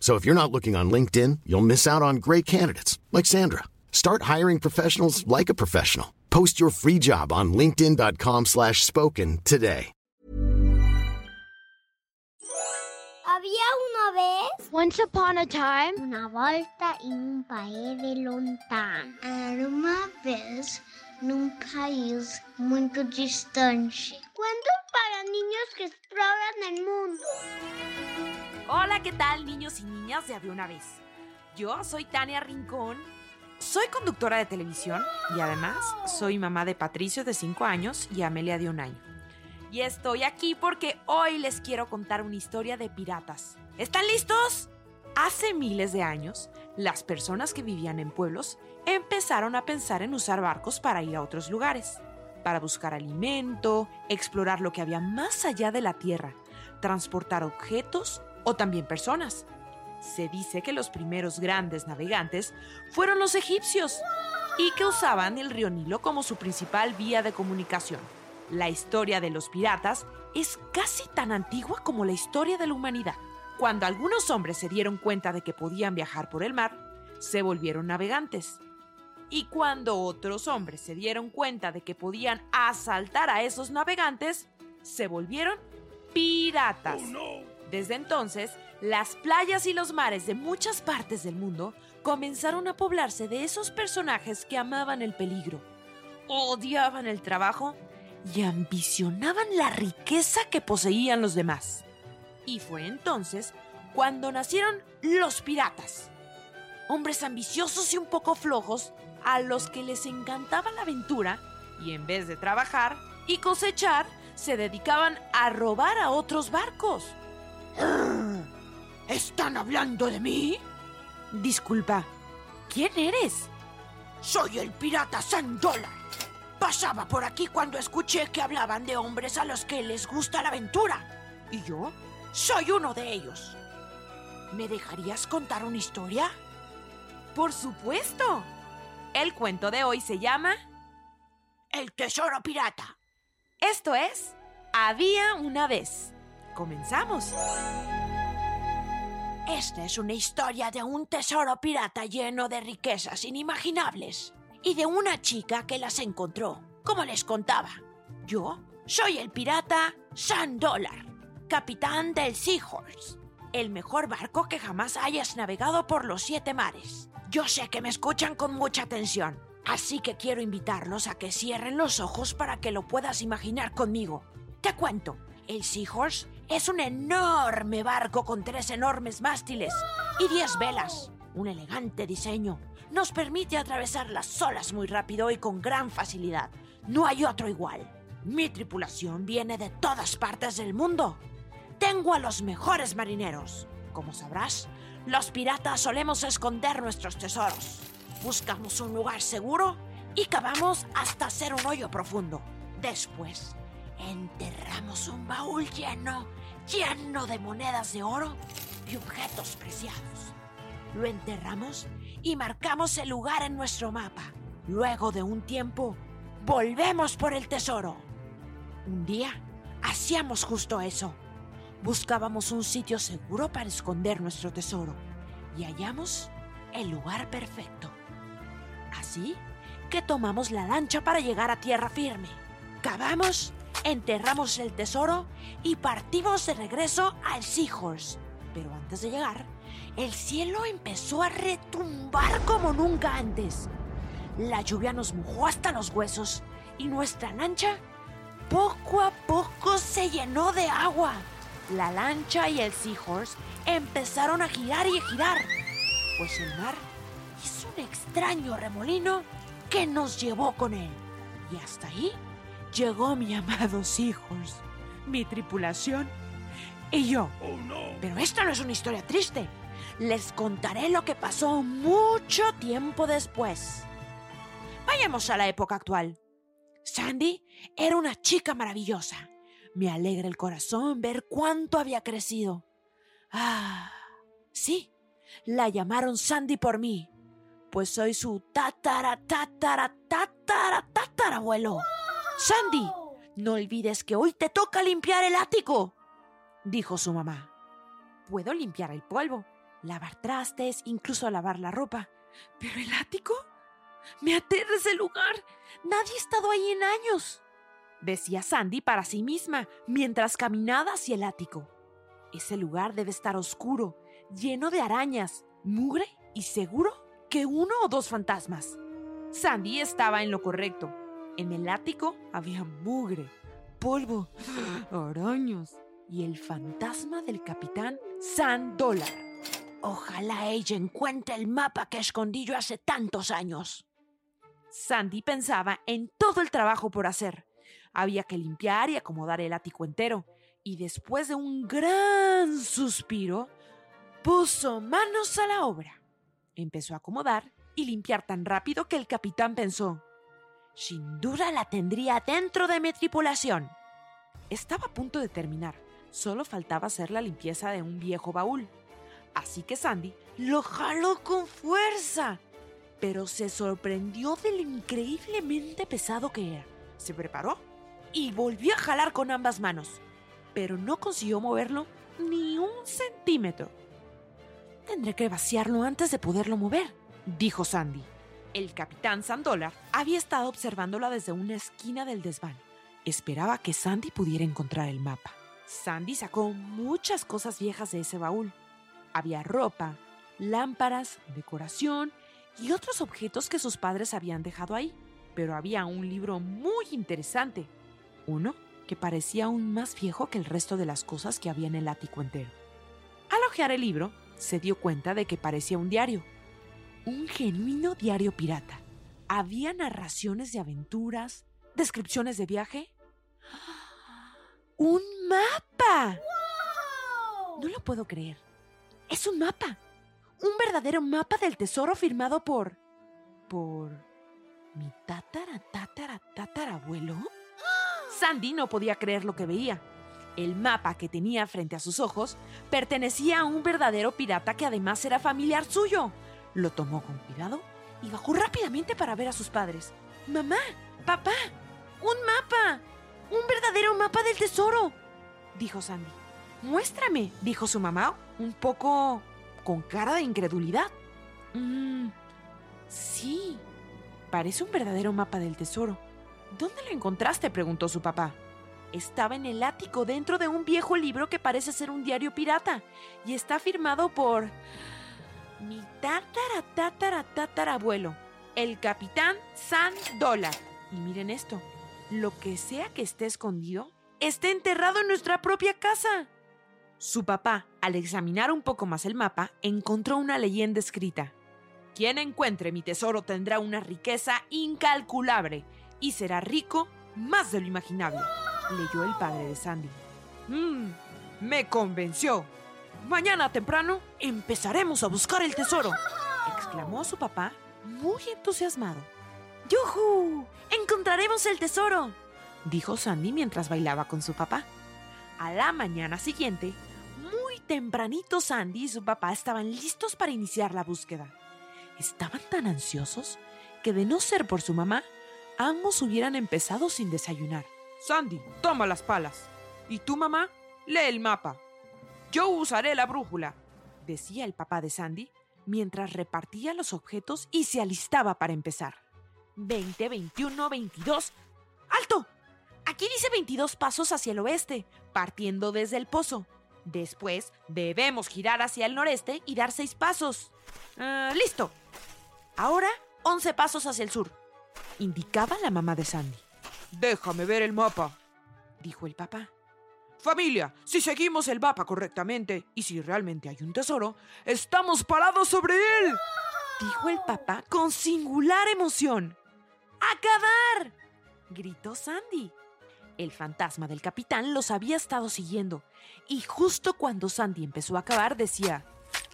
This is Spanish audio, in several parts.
So if you're not looking on LinkedIn, you'll miss out on great candidates like Sandra. Start hiring professionals like a professional. Post your free job on linkedin.com/spoken slash spoken today. Había una vez Once upon a time, una volta em um país lontano. Era uma vez num país muito distante. Cuentos para niños que exploran el mundo. Hola, ¿qué tal niños y niñas de Había una vez? Yo soy Tania Rincón, soy conductora de televisión y además soy mamá de Patricio de 5 años y Amelia de un año. Y estoy aquí porque hoy les quiero contar una historia de piratas. ¿Están listos? Hace miles de años, las personas que vivían en pueblos empezaron a pensar en usar barcos para ir a otros lugares, para buscar alimento, explorar lo que había más allá de la tierra, transportar objetos o también personas. Se dice que los primeros grandes navegantes fueron los egipcios y que usaban el río Nilo como su principal vía de comunicación. La historia de los piratas es casi tan antigua como la historia de la humanidad. Cuando algunos hombres se dieron cuenta de que podían viajar por el mar, se volvieron navegantes. Y cuando otros hombres se dieron cuenta de que podían asaltar a esos navegantes, se volvieron piratas. Desde entonces, las playas y los mares de muchas partes del mundo comenzaron a poblarse de esos personajes que amaban el peligro, odiaban el trabajo y ambicionaban la riqueza que poseían los demás. Y fue entonces cuando nacieron los piratas, hombres ambiciosos y un poco flojos a los que les encantaba la aventura y en vez de trabajar y cosechar, se dedicaban a robar a otros barcos. ¿Están hablando de mí? Disculpa, ¿quién eres? Soy el pirata Sandola. Pasaba por aquí cuando escuché que hablaban de hombres a los que les gusta la aventura. Y yo soy uno de ellos. ¿Me dejarías contar una historia? Por supuesto. El cuento de hoy se llama El Tesoro Pirata. Esto es Había una vez. Comenzamos. Esta es una historia de un tesoro pirata lleno de riquezas inimaginables y de una chica que las encontró, como les contaba. Yo soy el pirata San Dollar, capitán del Seahorse, el mejor barco que jamás hayas navegado por los siete mares. Yo sé que me escuchan con mucha atención, así que quiero invitarlos a que cierren los ojos para que lo puedas imaginar conmigo. Te cuento, el Seahorse es un enorme barco con tres enormes mástiles y diez velas. Un elegante diseño. Nos permite atravesar las olas muy rápido y con gran facilidad. No hay otro igual. Mi tripulación viene de todas partes del mundo. Tengo a los mejores marineros. Como sabrás, los piratas solemos esconder nuestros tesoros. Buscamos un lugar seguro y cavamos hasta hacer un hoyo profundo. Después, enterramos un baúl lleno, lleno de monedas de oro y objetos preciados. Lo enterramos y marcamos el lugar en nuestro mapa. Luego de un tiempo, volvemos por el tesoro. Un día, hacíamos justo eso. Buscábamos un sitio seguro para esconder nuestro tesoro y hallamos el lugar perfecto. Así que tomamos la lancha para llegar a tierra firme. Cavamos, enterramos el tesoro y partimos de regreso al Seahorse. Pero antes de llegar, el cielo empezó a retumbar como nunca antes. La lluvia nos mojó hasta los huesos y nuestra lancha poco a poco se llenó de agua. La lancha y el Seahorse empezaron a girar y a girar, pues el mar hizo un extraño remolino que nos llevó con él. Y hasta ahí llegó mi amado Seahorse, mi tripulación y yo. Pero esta no es una historia triste. les contaré lo que pasó mucho tiempo después. Vayamos a la época actual. Sandy era una chica maravillosa. Me alegra el corazón ver cuánto había crecido. Ah, sí, la llamaron Sandy por mí, pues soy su tatara, tatara, tatara, tatarabuelo. Sandy, no olvides que hoy te toca limpiar el ático, dijo su mamá. Puedo limpiar el polvo, lavar trastes, incluso lavar la ropa. ¿Pero el ático? Me aterra ese lugar. Nadie ha estado ahí en años, decía Sandy para sí misma mientras caminaba hacia el ático. Ese lugar debe estar oscuro, lleno de arañas, mugre y seguro que uno o dos fantasmas. Sandy estaba en lo correcto. En el ático había mugre, polvo, arañas y el fantasma del capitán San Dólar. Ojalá ella encuentre el mapa que escondí yo hace tantos años. Sandy pensaba en todo el trabajo por hacer. Había que limpiar y acomodar el ático entero. Y después de un gran suspiro, puso manos a la obra. Empezó a acomodar y limpiar tan rápido que el capitán pensó, sin duda la tendría dentro de mi tripulación. Estaba a punto de terminar. Solo faltaba hacer la limpieza de un viejo baúl. Así que Sandy lo jaló con fuerza. Pero se sorprendió de lo increíblemente pesado que era. Se preparó y volvió a jalar con ambas manos. Pero no consiguió moverlo ni un centímetro. Tendré que vaciarlo antes de poderlo mover, dijo Sandy. El capitán Sandola había estado observándola desde una esquina del desván. Esperaba que Sandy pudiera encontrar el mapa. Sandy sacó muchas cosas viejas de ese baúl. Había ropa, lámparas, decoración y otros objetos que sus padres habían dejado ahí. Pero había un libro muy interesante. Uno que parecía aún más viejo que el resto de las cosas que había en el ático entero. Al ojear el libro, se dio cuenta de que parecía un diario. Un genuino diario pirata. Había narraciones de aventuras, descripciones de viaje. ¡Un mapa! No lo puedo creer. Es un mapa. Un verdadero mapa del tesoro firmado por... por... mi tatara, tatara, tatarabuelo. Sandy no podía creer lo que veía. El mapa que tenía frente a sus ojos pertenecía a un verdadero pirata que además era familiar suyo. Lo tomó con cuidado y bajó rápidamente para ver a sus padres. Mamá, papá, un mapa. Un verdadero mapa del tesoro, dijo Sandy. Muéstrame, dijo su mamá, un poco con cara de incredulidad. Mmm, sí, parece un verdadero mapa del tesoro. ¿Dónde lo encontraste? preguntó su papá. Estaba en el ático dentro de un viejo libro que parece ser un diario pirata y está firmado por mi tatara tatara tatarabuelo, el capitán San Dólar. Y miren esto, lo que sea que esté escondido, está enterrado en nuestra propia casa. Su papá, al examinar un poco más el mapa, encontró una leyenda escrita. Quien encuentre mi tesoro tendrá una riqueza incalculable y será rico más de lo imaginable, leyó el padre de Sandy. Mmm, me convenció. Mañana temprano empezaremos a buscar el tesoro, exclamó su papá muy entusiasmado. ¡Yujú! ¡Encontraremos el tesoro! dijo Sandy mientras bailaba con su papá. A la mañana siguiente, muy tempranito Sandy y su papá estaban listos para iniciar la búsqueda. Estaban tan ansiosos que de no ser por su mamá, ambos hubieran empezado sin desayunar. Sandy, toma las palas. Y tú, mamá, lee el mapa. Yo usaré la brújula, decía el papá de Sandy, mientras repartía los objetos y se alistaba para empezar. 20, 21, 22. ¡Alto! Aquí dice 22 pasos hacia el oeste, partiendo desde el pozo. Después debemos girar hacia el noreste y dar 6 pasos. Ah, ¡Listo! Ahora 11 pasos hacia el sur, indicaba la mamá de Sandy. Déjame ver el mapa, dijo el papá. Familia, si seguimos el mapa correctamente y si realmente hay un tesoro, estamos parados sobre él, dijo el papá con singular emoción. ¡Acabar! gritó Sandy. El fantasma del capitán los había estado siguiendo y justo cuando Sandy empezó a acabar decía,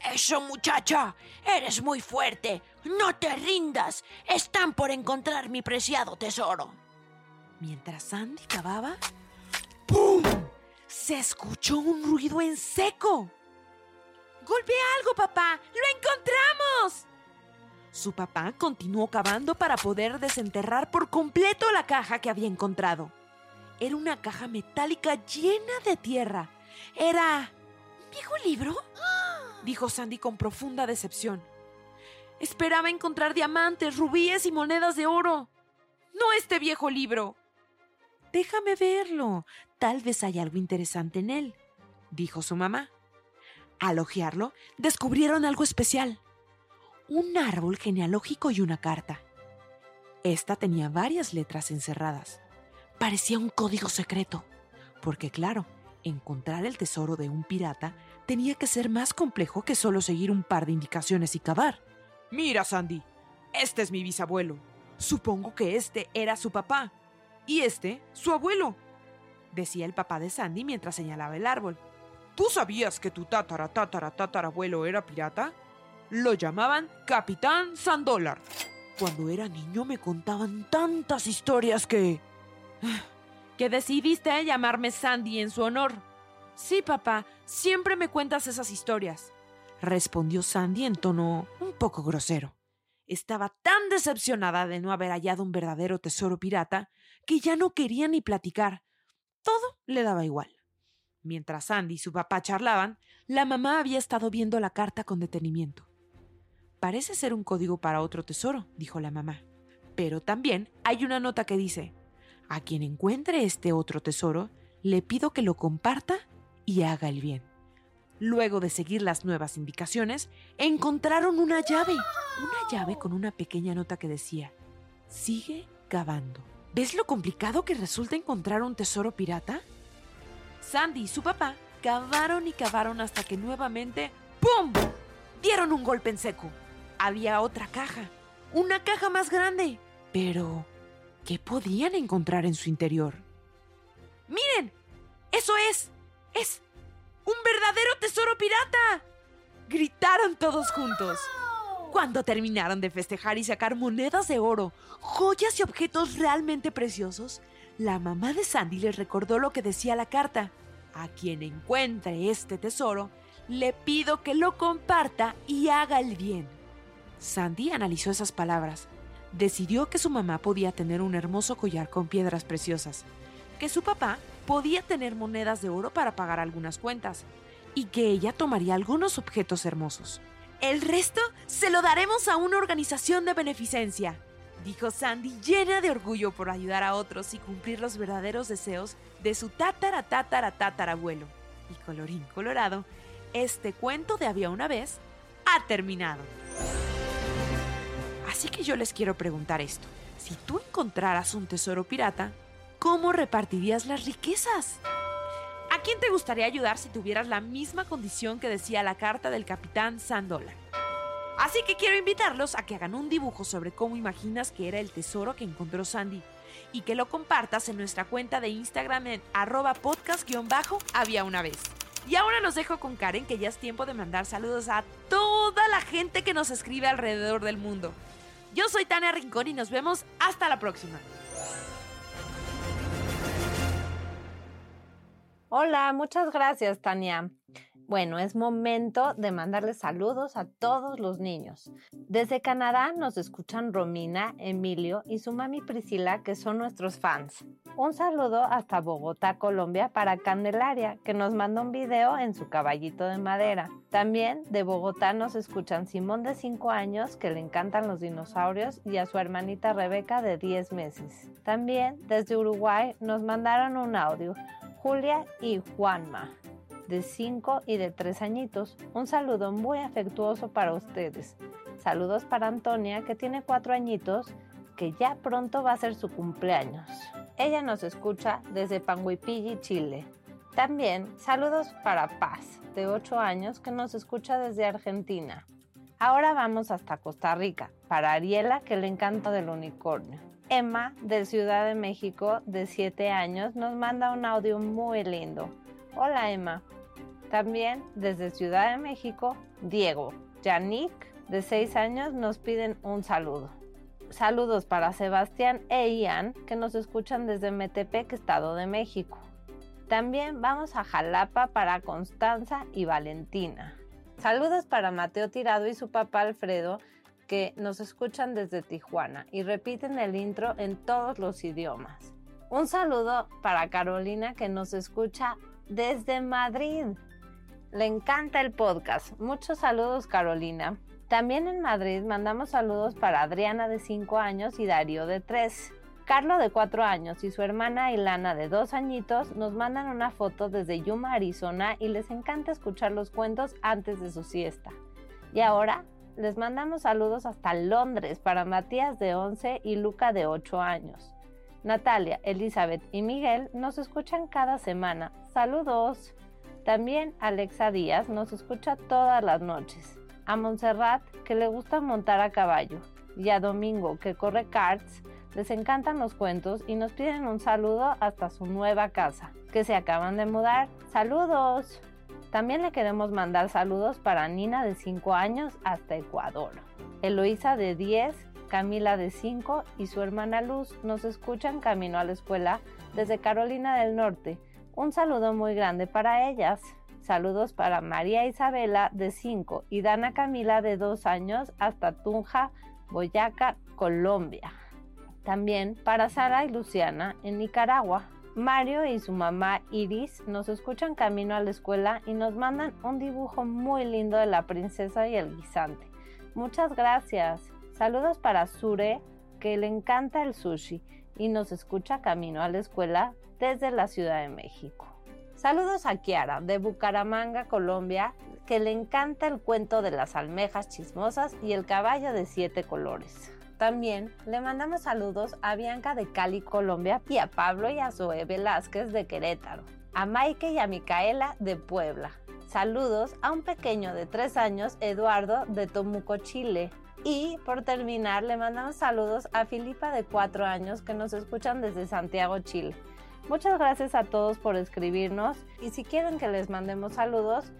Eso muchacha, eres muy fuerte. No te rindas. Están por encontrar mi preciado tesoro. Mientras Sandy cavaba, ¡pum! Se escuchó un ruido en seco. ¡Golpea algo, papá! ¡Lo encontramos! Su papá continuó cavando para poder desenterrar por completo la caja que había encontrado. Era una caja metálica llena de tierra. Era... ¿Un viejo libro? Dijo Sandy con profunda decepción. Esperaba encontrar diamantes, rubíes y monedas de oro. No este viejo libro. Déjame verlo. Tal vez haya algo interesante en él, dijo su mamá. Al ojearlo, descubrieron algo especial. Un árbol genealógico y una carta. Esta tenía varias letras encerradas. Parecía un código secreto, porque claro, encontrar el tesoro de un pirata tenía que ser más complejo que solo seguir un par de indicaciones y cavar. Mira, Sandy, este es mi bisabuelo. Supongo que este era su papá. Y este, su abuelo, decía el papá de Sandy mientras señalaba el árbol. ¿Tú sabías que tu tatara tatara tatarabuelo era pirata? Lo llamaban Capitán Sandólar. Cuando era niño me contaban tantas historias que... que decidiste llamarme Sandy en su honor. Sí, papá, siempre me cuentas esas historias, respondió Sandy en tono un poco grosero. Estaba tan decepcionada de no haber hallado un verdadero tesoro pirata que ya no quería ni platicar. Todo le daba igual. Mientras Sandy y su papá charlaban, la mamá había estado viendo la carta con detenimiento. Parece ser un código para otro tesoro, dijo la mamá. Pero también hay una nota que dice, a quien encuentre este otro tesoro, le pido que lo comparta y haga el bien. Luego de seguir las nuevas indicaciones, encontraron una llave, una llave con una pequeña nota que decía, sigue cavando. ¿Ves lo complicado que resulta encontrar un tesoro pirata? Sandy y su papá cavaron y cavaron hasta que nuevamente, ¡pum! dieron un golpe en seco. Había otra caja, una caja más grande. Pero, ¿qué podían encontrar en su interior? ¡Miren! ¡Eso es! ¡Es un verdadero tesoro pirata! Gritaron todos juntos. Cuando terminaron de festejar y sacar monedas de oro, joyas y objetos realmente preciosos, la mamá de Sandy les recordó lo que decía la carta. A quien encuentre este tesoro, le pido que lo comparta y haga el bien. Sandy analizó esas palabras. Decidió que su mamá podía tener un hermoso collar con piedras preciosas, que su papá podía tener monedas de oro para pagar algunas cuentas y que ella tomaría algunos objetos hermosos. El resto se lo daremos a una organización de beneficencia, dijo Sandy llena de orgullo por ayudar a otros y cumplir los verdaderos deseos de su tatara tatara tatarabuelo. Y colorín colorado, este cuento de había una vez ha terminado. Así que yo les quiero preguntar esto. Si tú encontraras un tesoro pirata, ¿cómo repartirías las riquezas? ¿A quién te gustaría ayudar si tuvieras la misma condición que decía la carta del capitán Sandola? Así que quiero invitarlos a que hagan un dibujo sobre cómo imaginas que era el tesoro que encontró Sandy y que lo compartas en nuestra cuenta de Instagram en arroba podcast-había una vez. Y ahora los dejo con Karen que ya es tiempo de mandar saludos a toda la gente que nos escribe alrededor del mundo. Yo soy Tania Rincón y nos vemos hasta la próxima. Hola, muchas gracias, Tania. Bueno, es momento de mandarles saludos a todos los niños. Desde Canadá nos escuchan Romina, Emilio y su mami Priscila, que son nuestros fans. Un saludo hasta Bogotá, Colombia, para Candelaria, que nos manda un video en su caballito de madera. También de Bogotá nos escuchan Simón de 5 años, que le encantan los dinosaurios, y a su hermanita Rebeca de 10 meses. También desde Uruguay nos mandaron un audio Julia y Juanma, de 5 y de 3 añitos. Un saludo muy afectuoso para ustedes. Saludos para Antonia, que tiene 4 añitos, que ya pronto va a ser su cumpleaños. Ella nos escucha desde Panguipilli, Chile. También saludos para Paz, de 8 años, que nos escucha desde Argentina. Ahora vamos hasta Costa Rica, para Ariela, que le encanta del unicornio. Emma, de Ciudad de México, de 7 años, nos manda un audio muy lindo. Hola Emma. También desde Ciudad de México, Diego, Yannick, de 6 años, nos piden un saludo. Saludos para Sebastián e Ian, que nos escuchan desde Metepec, Estado de México. También vamos a Jalapa para Constanza y Valentina. Saludos para Mateo Tirado y su papá Alfredo, que nos escuchan desde Tijuana y repiten el intro en todos los idiomas. Un saludo para Carolina, que nos escucha desde Madrid. Le encanta el podcast. Muchos saludos, Carolina. También en Madrid mandamos saludos para Adriana de 5 años y Darío de 3. Carlo de 4 años y su hermana Ilana de 2 añitos nos mandan una foto desde Yuma, Arizona y les encanta escuchar los cuentos antes de su siesta. Y ahora les mandamos saludos hasta Londres para Matías de 11 y Luca de 8 años. Natalia, Elizabeth y Miguel nos escuchan cada semana. Saludos. También Alexa Díaz nos escucha todas las noches a Montserrat, que le gusta montar a caballo, y a Domingo, que corre karts, les encantan los cuentos y nos piden un saludo hasta su nueva casa, que se acaban de mudar. ¡Saludos! También le queremos mandar saludos para Nina de 5 años hasta Ecuador. Eloísa de 10, Camila de 5 y su hermana Luz nos escuchan camino a la escuela desde Carolina del Norte. Un saludo muy grande para ellas. Saludos para María Isabela de 5 y Dana Camila de 2 años hasta Tunja, Boyaca, Colombia. También para Sara y Luciana en Nicaragua. Mario y su mamá Iris nos escuchan camino a la escuela y nos mandan un dibujo muy lindo de la princesa y el guisante. Muchas gracias. Saludos para Sure, que le encanta el sushi y nos escucha camino a la escuela desde la Ciudad de México. Saludos a Kiara de Bucaramanga, Colombia, que le encanta el cuento de las almejas chismosas y el caballo de siete colores. También le mandamos saludos a Bianca de Cali, Colombia, y a Pablo y a Zoe Velázquez de Querétaro, a Maike y a Micaela de Puebla. Saludos a un pequeño de tres años, Eduardo de Tomuco, Chile. Y por terminar, le mandamos saludos a Filipa de cuatro años que nos escuchan desde Santiago, Chile. Muchas gracias a todos por escribirnos y si quieren que les mandemos saludos,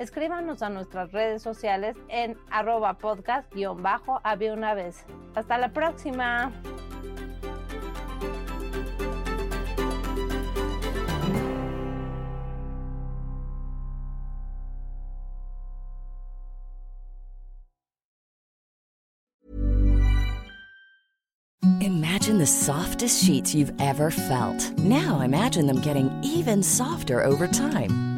escríbanos a nuestras redes sociales en arroba podcast-había una vez. Hasta la próxima. Imagine the softest sheets you've ever felt. Now imagine them getting even softer over time.